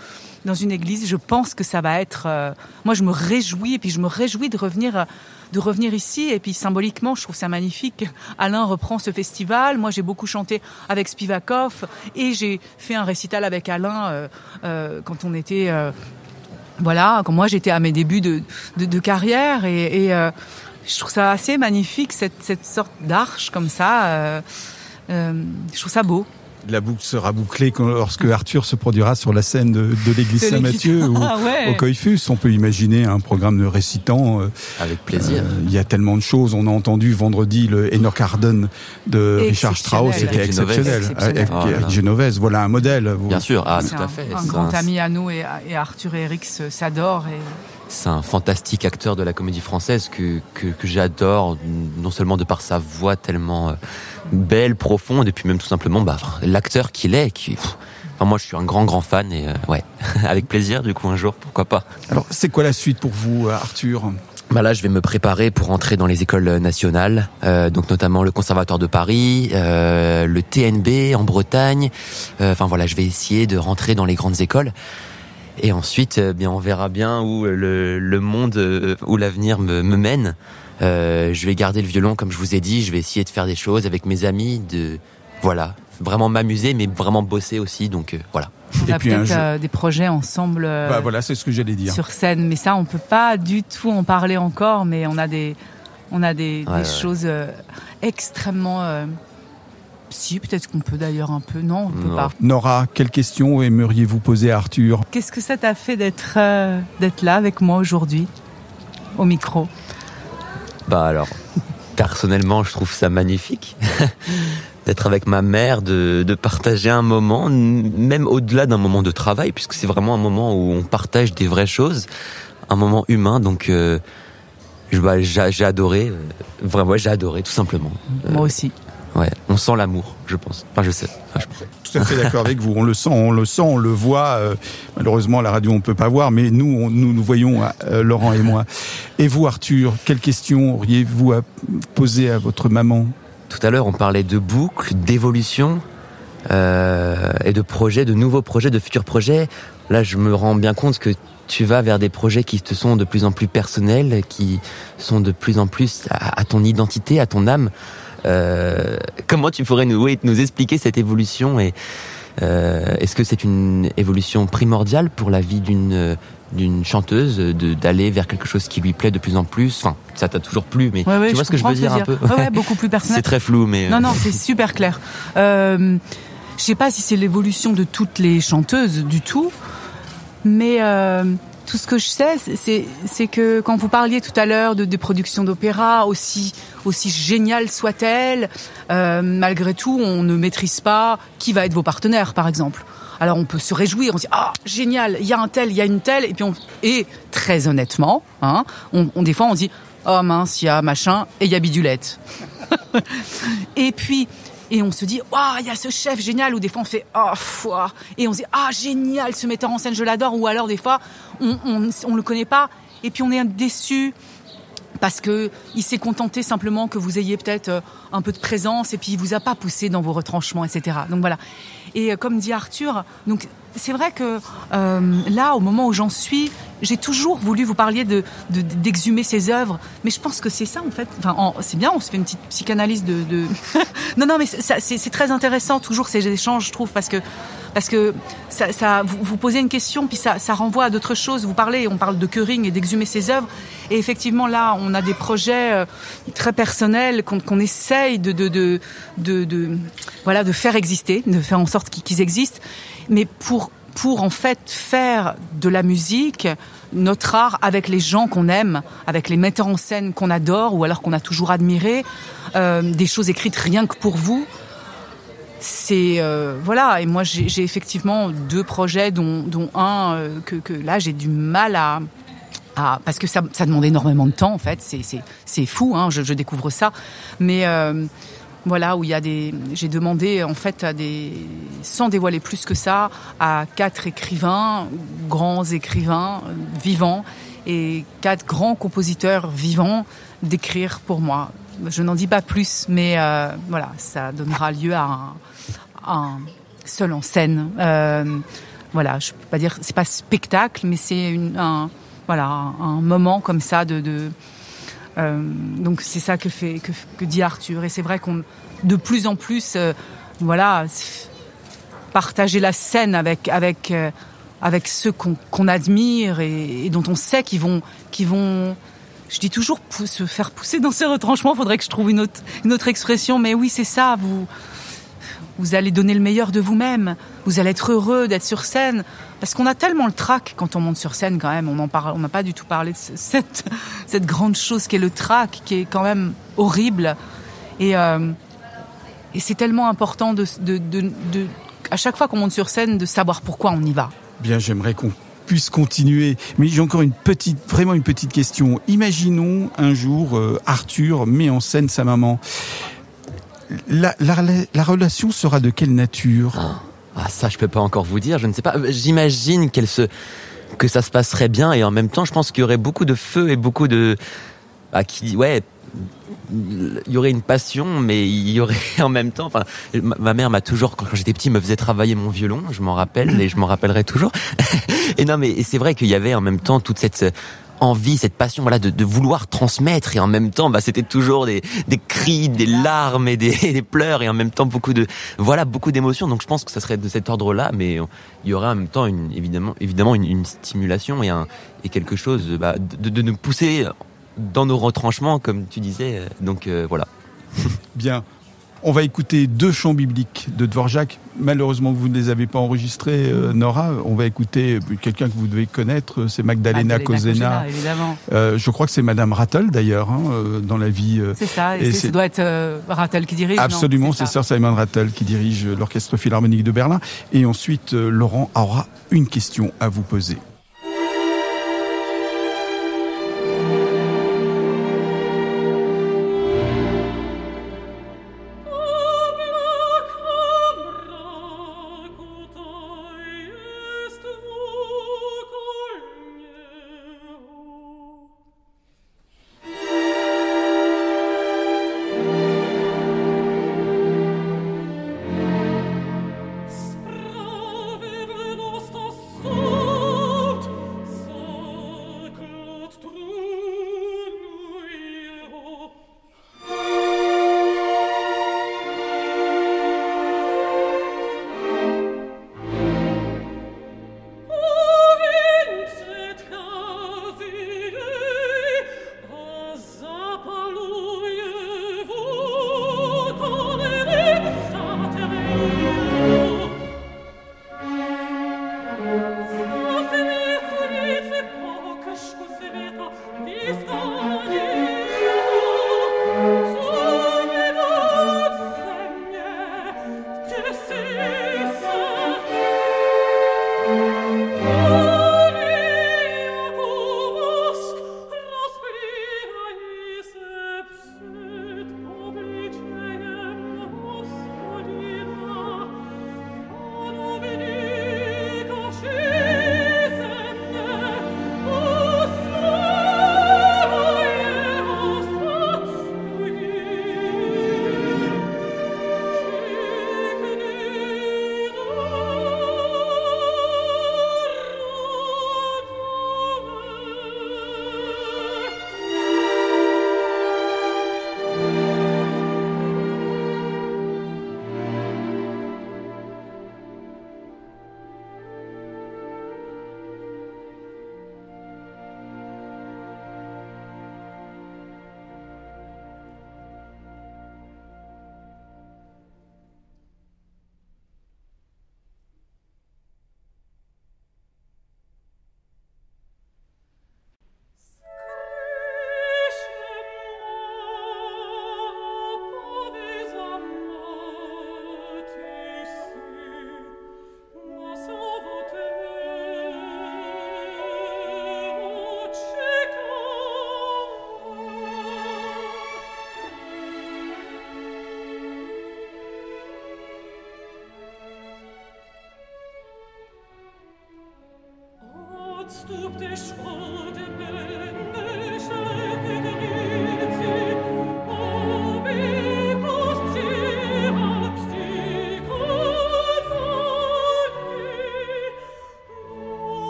dans une église je pense que ça va être euh, moi je me réjouis et puis je me réjouis de revenir de revenir ici. Et puis symboliquement je trouve ça magnifique. Alain reprend ce festival. Moi j'ai beaucoup chanté avec Spivakov. Et j'ai fait un récital avec Alain euh, euh, quand on était euh, voilà quand moi j'étais à mes débuts de, de, carrière. Et, je trouve ça assez magnifique cette, cette sorte d'arche comme ça. Je trouve ça beau la boucle sera bouclée lorsque Arthur se produira sur la scène de, de l'église Saint-Mathieu ou ah ouais. au Coiffus. On peut imaginer un programme de récitant. Euh, Avec plaisir. euh, Il y a tellement de choses. On a entendu vendredi le Enoch Arden de Richard Strauss. C'était exceptionnel. Exceptionnel. Avec, Oh. Genovese, voilà un modèle. Vous- Bien sûr, ah, tout un, à fait. un grand un- ami à nous et, et Arthur et Eric s'adorent et C'est un fantastique acteur de la comédie française que, que, que j'adore, non seulement de par sa voix tellement euh, belle, profonde, et puis même tout simplement bah, l'acteur qu'il est. Qui, pff, enfin, moi, je suis un grand, grand fan, et euh, ouais, avec plaisir, du coup, un jour, pourquoi pas. Alors, c'est quoi la suite pour vous, Arthur? Bah là, je vais me préparer pour entrer dans les écoles nationales, euh, donc notamment le Conservatoire de Paris, euh, le TNB en Bretagne. Euh, Enfin voilà, je vais essayer de rentrer dans les grandes écoles. Et ensuite, euh, bien, on verra bien où le, le monde, euh, où l'avenir me, me mène. Euh, je vais garder le violon, comme je vous ai dit. Je vais essayer de faire des choses avec mes amis, de voilà, vraiment m'amuser, mais vraiment bosser aussi. Donc euh, voilà. on Et a peut-être euh, des projets ensemble euh, Bah voilà, c'est ce que j'allais dire. sur scène, mais ça on peut pas du tout en parler encore, mais on a des on a des, Ouais, des ouais. choses euh, extrêmement euh, si peut-être qu'on peut d'ailleurs un peu non on peut Non. pas. Nora, quelle question aimeriez-vous poser à Arthur? Qu'est-ce que ça t'a fait d'être euh, d'être là avec moi aujourd'hui au micro? Bah alors, personnellement, je trouve ça magnifique d'être avec ma mère, de, de partager un moment, même au-delà d'un moment de travail, puisque c'est vraiment un moment où on partage des vraies choses, un moment humain. Donc, euh, je- bah, j'ai adoré, euh, vraiment, ouais, j'ai adoré, tout simplement. Euh, Moi aussi. Ouais, on sent l'amour, je pense. Enfin, je sais. Enfin, je pense. Tout à fait d'accord avec vous. On le sent, on le sent, on le voit. euh, malheureusement, à la radio, on peut pas voir, mais nous, on- nous, nous voyons euh, Laurent et moi. Et vous, Arthur, quelle question auriez-vous à poser à votre maman? Tout à l'heure, on parlait de boucles, d'évolution euh, et de projets, de nouveaux projets, de futurs projets. Là, je me rends bien compte que tu vas vers des projets qui te sont de plus en plus personnels, qui sont de plus en plus à, à ton identité, à ton âme. Euh, comment tu pourrais nous, oui, nous expliquer cette évolution et euh, est-ce que c'est une évolution primordiale pour la vie d'une d'une chanteuse d'aller vers quelque chose qui lui plaît de plus en plus? Enfin, ça t'a toujours plu, mais Ouais, ouais, tu vois ce que je veux dire un peu? Ouais, beaucoup plus personnel. C'est très flou, mais euh, Non, non, c'est super clair. Euh, je sais pas si c'est l'évolution de toutes les chanteuses du tout, mais tout ce que je sais, c'est- que quand vous parliez tout à l'heure de des productions d'opéra, aussi aussi géniales soient-elles, euh, malgré tout, on ne maîtrise pas qui va être vos partenaires, par exemple. Alors on peut se réjouir, on se dit ah génial, il y a un tel, il y a une telle, et puis on et très honnêtement, hein, on, on- des fois on dit oh mince, il y a machin, et il y a bidulette. et puis, et on se dit, waouh, il y a ce chef génial, ou des fois on fait, oh, foi, et on se dit, ah, génial, ce metteur en scène, je l'adore, ou alors des fois, on, on, on le connaît pas, et puis on est déçu parce que il s'est contenté simplement que vous ayez peut-être euh, un peu de présence et puis il vous a pas poussé dans vos retranchements, etc. Donc voilà. Et euh, comme dit Arthur, donc c'est vrai que euh, là, au moment où j'en suis, j'ai toujours voulu vous parler de d'exhumer de, ses œuvres, mais je pense que c'est ça en fait. Enfin, c'est bien, on se fait une petite psychanalyse de. de... non, non, mais c'est très intéressant toujours ces échanges, je trouve, parce que parce que ça, ça vous, vous, posez une question, puis ça, ça renvoie à d'autres choses. Vous parlez, on parle de Curing et d'exhumer ses œuvres, et effectivement là, on a des projets euh, très personnels qu'on qu'on essaye de de, de de, de voilà de faire exister, de faire en sorte qu'ils existent, mais pour pour en fait faire de la musique notre art avec les gens qu'on aime, avec les metteurs en scène qu'on adore ou alors qu'on a toujours admiré, euh, des choses écrites rien que pour vous c'est euh, voilà et moi j'ai effectivement deux projets dont, dont un euh, que, là j'ai du mal à, parce que ça, ça, demande énormément de temps en fait. C'est fou hein, je, découvre ça. Mais euh, voilà où il y a des j'ai demandé en fait à des sans dévoiler plus que ça à quatre écrivains grands écrivains vivants et quatre grands compositeurs vivants d'écrire pour moi je n'en dis pas plus mais euh, voilà ça donnera lieu à un seul en scène. Euh, voilà, je peux pas dire, c'est pas spectacle, mais c'est un, voilà, un moment comme ça euh, donc c'est ça que fait que, dit Arthur, et c'est vrai qu'on de plus en plus, euh, voilà, partager la scène avec avec avec ceux qu'on qu admire et, et, dont on sait qu'ils vont qu'ils vont je dis toujours se faire pousser dans ces retranchements. Faudrait que je trouve une autre, expression, mais oui, c'est ça. Vous, vous allez donner le meilleur de vous-même, vous allez être heureux d'être sur scène, parce qu'on a tellement le trac quand on monte sur scène quand même, on on n'a pas du tout parlé de cette, grande chose qui est le trac, qui est quand même horrible, et, euh, c'est tellement important à chaque fois qu'on monte sur scène, de savoir pourquoi on y va. Bien, j'aimerais qu'on puisse continuer. Mais j'ai encore une petite, vraiment une petite question. Imaginons un jour euh, Arthur met en scène sa maman la, la, la, relation sera de quelle nature? Ah, ah, ça, je peux pas encore vous dire. Je ne sais pas. J'imagine qu'elle se que ça se passerait bien et en même temps, je pense qu'il y aurait beaucoup de feu et beaucoup de ah, qui ouais il y aurait une passion, mais il y aurait en même temps. Enfin, ma mère m'a toujours, quand j'étais petit, me faisait travailler mon violon. Je m'en rappelle et je m'en rappellerai toujours. et non, mais c'est vrai qu'il y avait en même temps toute cette envie, cette passion, voilà, de, vouloir transmettre et en même temps, bah, c'était toujours des, cris, des larmes et des, pleurs et en même temps beaucoup de, voilà, beaucoup d'émotions. Donc je pense que ça serait de cet ordre-là, mais il y aurait en même temps évidemment, évidemment une, stimulation et, un, et quelque chose, bah, de nous pousser dans nos retranchements, comme tu disais. Donc euh, voilà. Bien. On va écouter deux chants bibliques de Dvorak. Malheureusement, vous ne les avez pas enregistrés, euh, Nora. On va écouter quelqu'un que vous devez connaître, c'est Magdalena, Kozena. Euh, je crois que c'est Madame Rattel d'ailleurs hein, euh, dans la vie. Euh, c'est ça. Et, ça doit être euh, Rattel qui dirige. Absolument, c'est Sir Simon Rattel qui dirige l'orchestre philharmonique de Berlin. Et ensuite, Laurent aura une question à vous poser.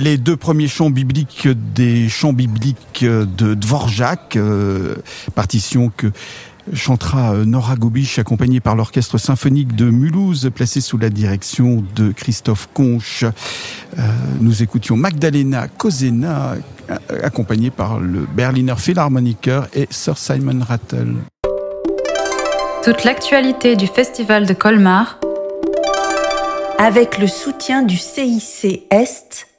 Les deux premiers chants bibliques des chants bibliques de Dvorak, euh, partition que chantera euh, Nora Gobiche accompagnée par l'orchestre symphonique de Mulhouse placé sous la direction de Christophe Conche. Euh, nous écoutions Magdalena Kozena accompagnée par le Berliner Philharmoniker et Sir Simon Rattle. Toute l'actualité du festival de Colmar avec le soutien du CIC Est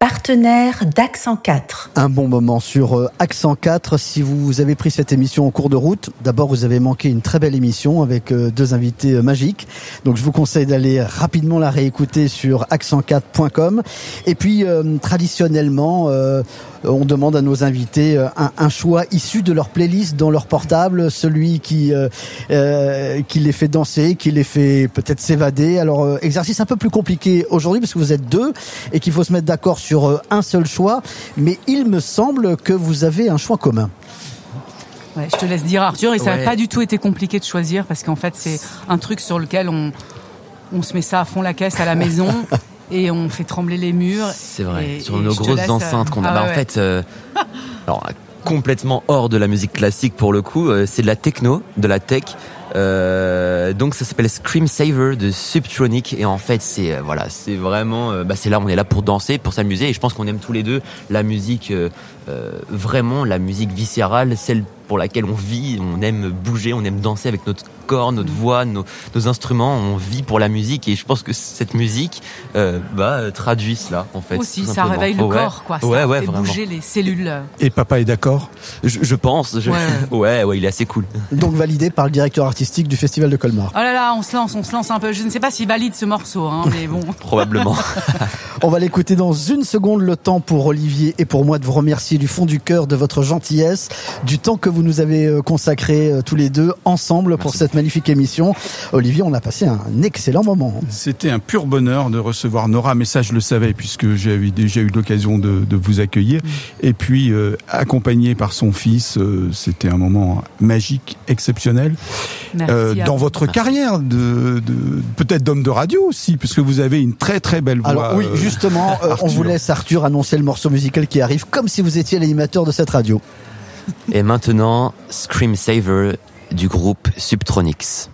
partenaire d'Accent 4. Un bon moment sur euh, Accent 4. Si vous avez pris cette émission en cours de route, d'abord vous avez manqué une très belle émission avec euh, deux invités euh, magiques. Donc je vous conseille d'aller rapidement la réécouter sur accent4.com. Et puis traditionnellement, on demande à nos invités un, un, choix issu de leur playlist dans leur portable, celui qui euh, qui les fait danser, qui les fait peut-être s'évader. Alors exercice un peu plus compliqué aujourd'hui parce que vous êtes deux et qu'il faut se mettre d'accord sur euh, un seul choix, mais il me semble que vous avez un choix commun. Ouais, je te laisse dire Arthur, et ça n'a pas du tout été compliqué de choisir parce qu'en fait c'est un truc sur lequel on, on se met ça à fond la caisse à la maison. et on fait trembler les murs. C'est vrai, sur nos grosses enceintes qu'on a. Ah bah, en fait, euh, alors complètement hors de la musique classique pour le coup, euh, c'est de la techno, de la tech. Euh, donc ça s'appelle Scream Saver de Subtronic et en fait c'est euh, voilà c'est vraiment euh, bah, c'est là on est là pour danser pour s'amuser et je pense qu'on aime tous les deux la musique vraiment la musique viscérale celle pour laquelle on vit, on aime bouger, on aime danser avec notre corps, notre voix, nos, instruments, on vit pour la musique et je pense que cette musique euh, bah, traduit cela en fait. Aussi, ça réveille le corps, quoi. Ouais, ça ouais, fait bouger les cellules. Et papa est d'accord? Je, pense. Ouais. ouais. il est assez cool. Donc validé par le directeur artistique du Festival de Colmar. Oh là là, on se lance, on se lance un peu. Je ne sais pas s'il valide ce morceau, hein, mais bon. Probablement. on va l'écouter dans une seconde. Le temps pour Olivier et pour moi de vous remercier du fond du cœur de votre gentillesse, du temps que vous vous nous avez euh, consacré euh, tous les deux ensemble pour cette magnifique émission. Olivier, on a passé un excellent moment. C'était un pur bonheur de recevoir Nora, mais ça je le savais puisque j'avais déjà eu l'occasion de, vous accueillir. Mm. Et puis euh, accompagné par son fils, c'était un moment magique, exceptionnel. dans votre carrière de, peut-être d'homme de radio aussi, puisque vous avez une très très belle voix. Alors oui, justement, on vous laisse Arthur annoncer le morceau musical qui arrive, comme si vous étiez l'animateur de cette radio. Et maintenant, Scream Saver du groupe Subtronics.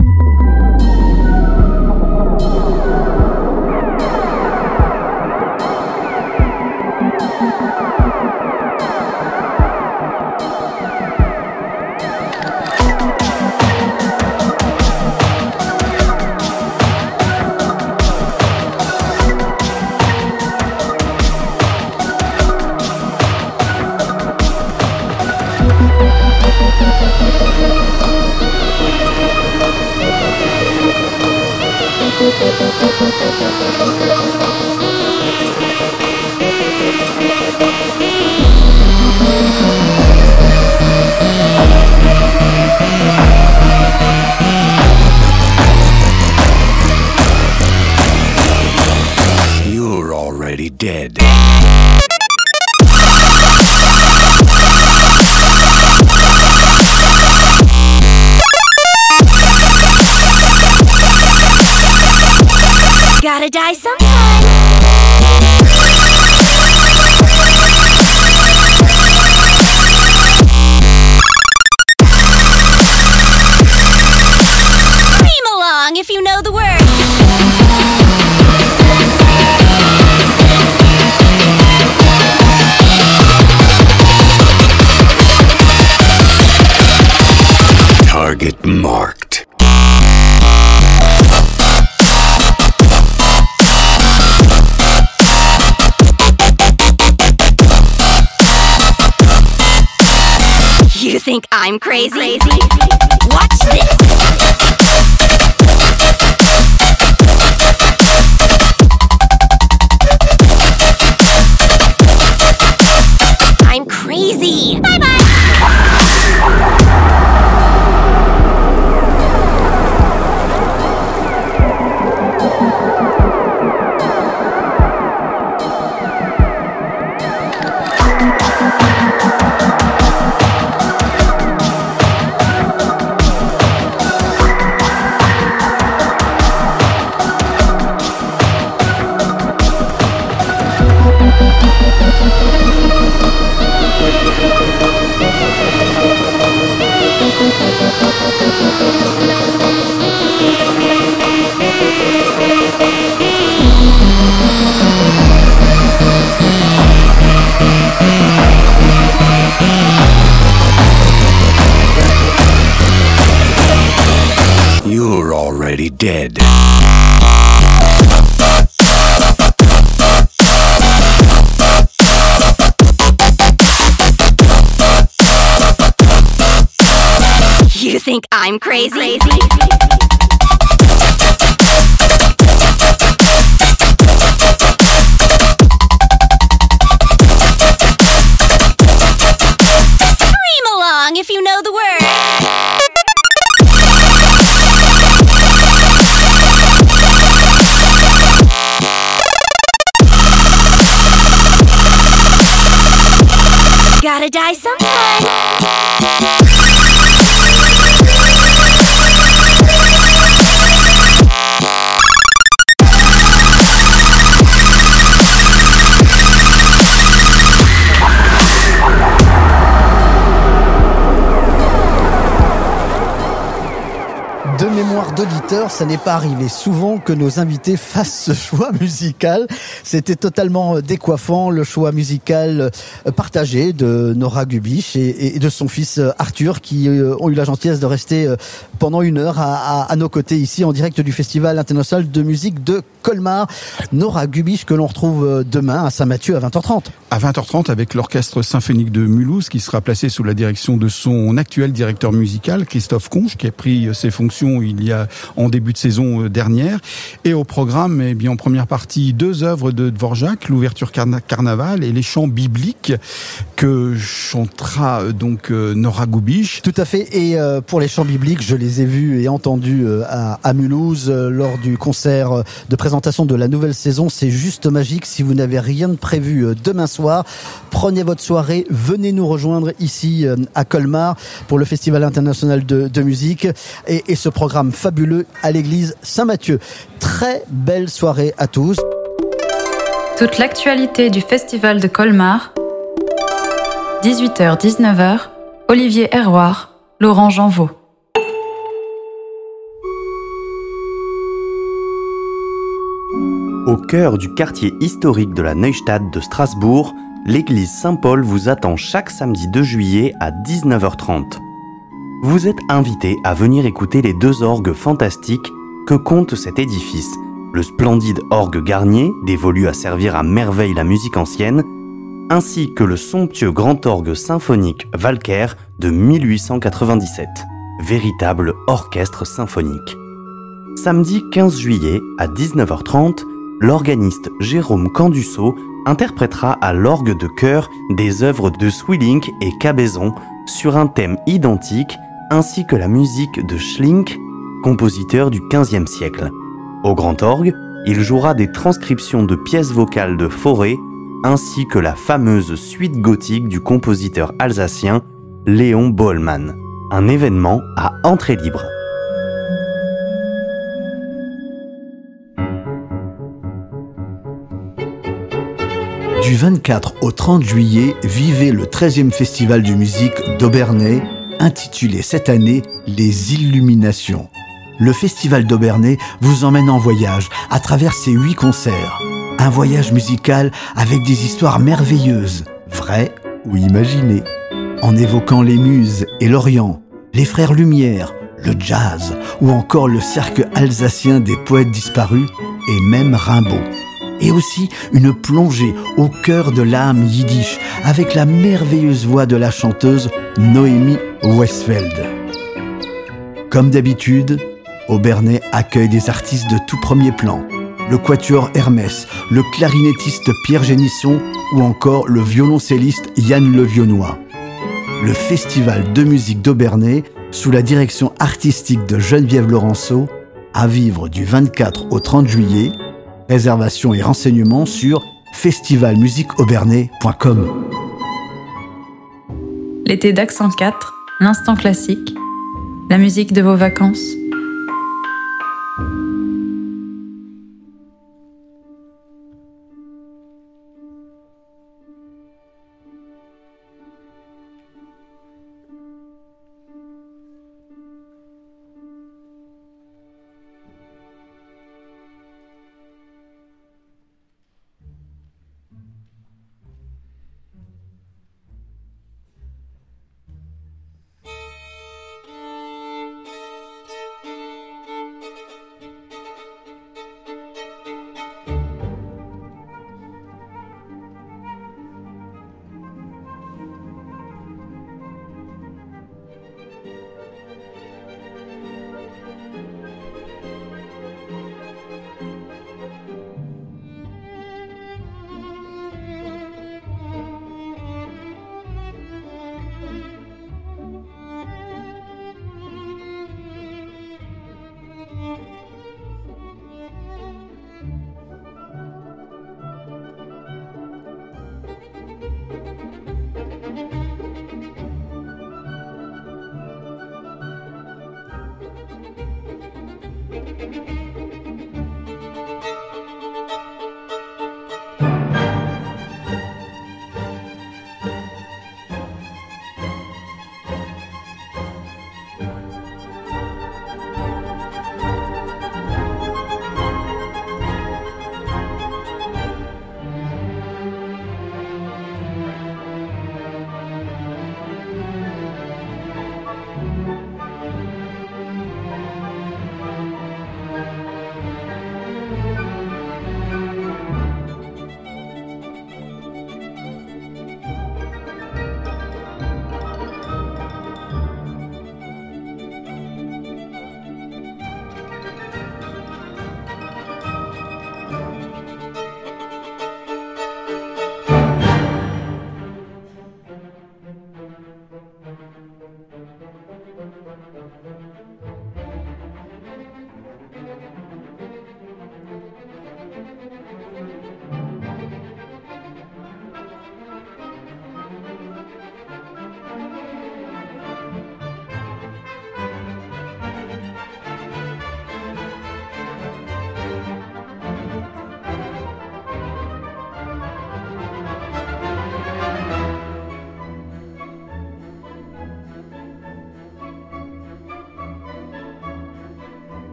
You're already dead. Die sometime. Scream along if you know the words. Target. Think I'm crazy? Watch this. Dead. You think I'm crazy? Scream Gotta die sometime. D'auditeur, ça n'est pas arrivé souvent que nos invités fassent ce choix musical. C'était totalement décoiffant, le choix musical euh, partagé de Nora Gubiche et, de son fils euh, Arthur qui euh, ont eu la gentillesse de rester pendant une heure à, à- à nos côtés ici en direct du Festival international de musique de Colmar. Nora Gubiche que l'on retrouve demain à Saint-Mathieu à 20h30. À 20h30 avec l'orchestre symphonique de Mulhouse qui sera placé sous la direction de son actuel directeur musical Christophe Conche qui a pris ses fonctions il y a en début de saison euh, dernière et au programme eh bien en première partie deux œuvres de Dvorak l'ouverture carna- carnaval et les chants bibliques que chantera euh, donc euh, Nora Gubiche Tout à fait. Et pour les chants bibliques, je les ai vus et entendus à, Mulhouse lors du concert de présentation de la nouvelle saison. C'est juste magique. Si vous n'avez rien de prévu demain soir, prenez votre soirée, venez nous rejoindre ici à Colmar pour le Festival international de, de musique et, et ce programme fabuleux à l'église Saint-Mathieu. Très belle soirée à tous. Toute l'actualité du Festival de Colmar. 18h-19h. Olivier Herroir, Laurent Janvaux. Au cœur du quartier historique de la Neustadt de Strasbourg, l'église Saint-Paul vous attend chaque samedi 2 juillet à 19h30. Vous êtes invité à venir écouter les deux orgues fantastiques que compte cet édifice. Le splendide orgue Garnier, dévolu à servir à merveille la musique ancienne, ainsi que le somptueux grand orgue symphonique Walker de 1897, véritable orchestre symphonique. Samedi 15 juillet à 19h30, l'organiste Jérôme Candusso interprétera à l'orgue de chœur des œuvres de Swilling et Cabezon sur un thème identique ainsi que la musique de Schlink, compositeur du XVe siècle. Au grand orgue, il jouera des transcriptions de pièces vocales de Fauré ainsi que la fameuse suite gothique du compositeur alsacien Léon Bollmann. Un événement à entrée libre. Du 24 au 30 juillet, vivez le 13e festival de musique d'Aubernay, intitulé cette année Les Illuminations. Le festival d'Aubernay vous emmène en voyage à travers ses huit concerts. Un voyage musical avec des histoires merveilleuses, vraies ou imaginées, en évoquant les muses et l'Orient, les frères Lumière, le jazz ou encore le cercle alsacien des poètes disparus et même Rimbaud. Et aussi une plongée au cœur de l'âme yiddish avec la merveilleuse voix de la chanteuse Noémie Westfeld. Comme d'habitude, Aubernay accueille des artistes de tout premier plan. Le quatuor Hermès, le clarinettiste Pierre Génisson ou encore le violoncelliste Yann Levionnois. Le festival de musique d'Aubernay, sous la direction artistique de Geneviève Laurenceau, à vivre du 24 au 30 juillet. Réservation et renseignements sur festivalmusiqueaubernay.com. L'été d'Accent 4, l'instant classique, la musique de vos vacances.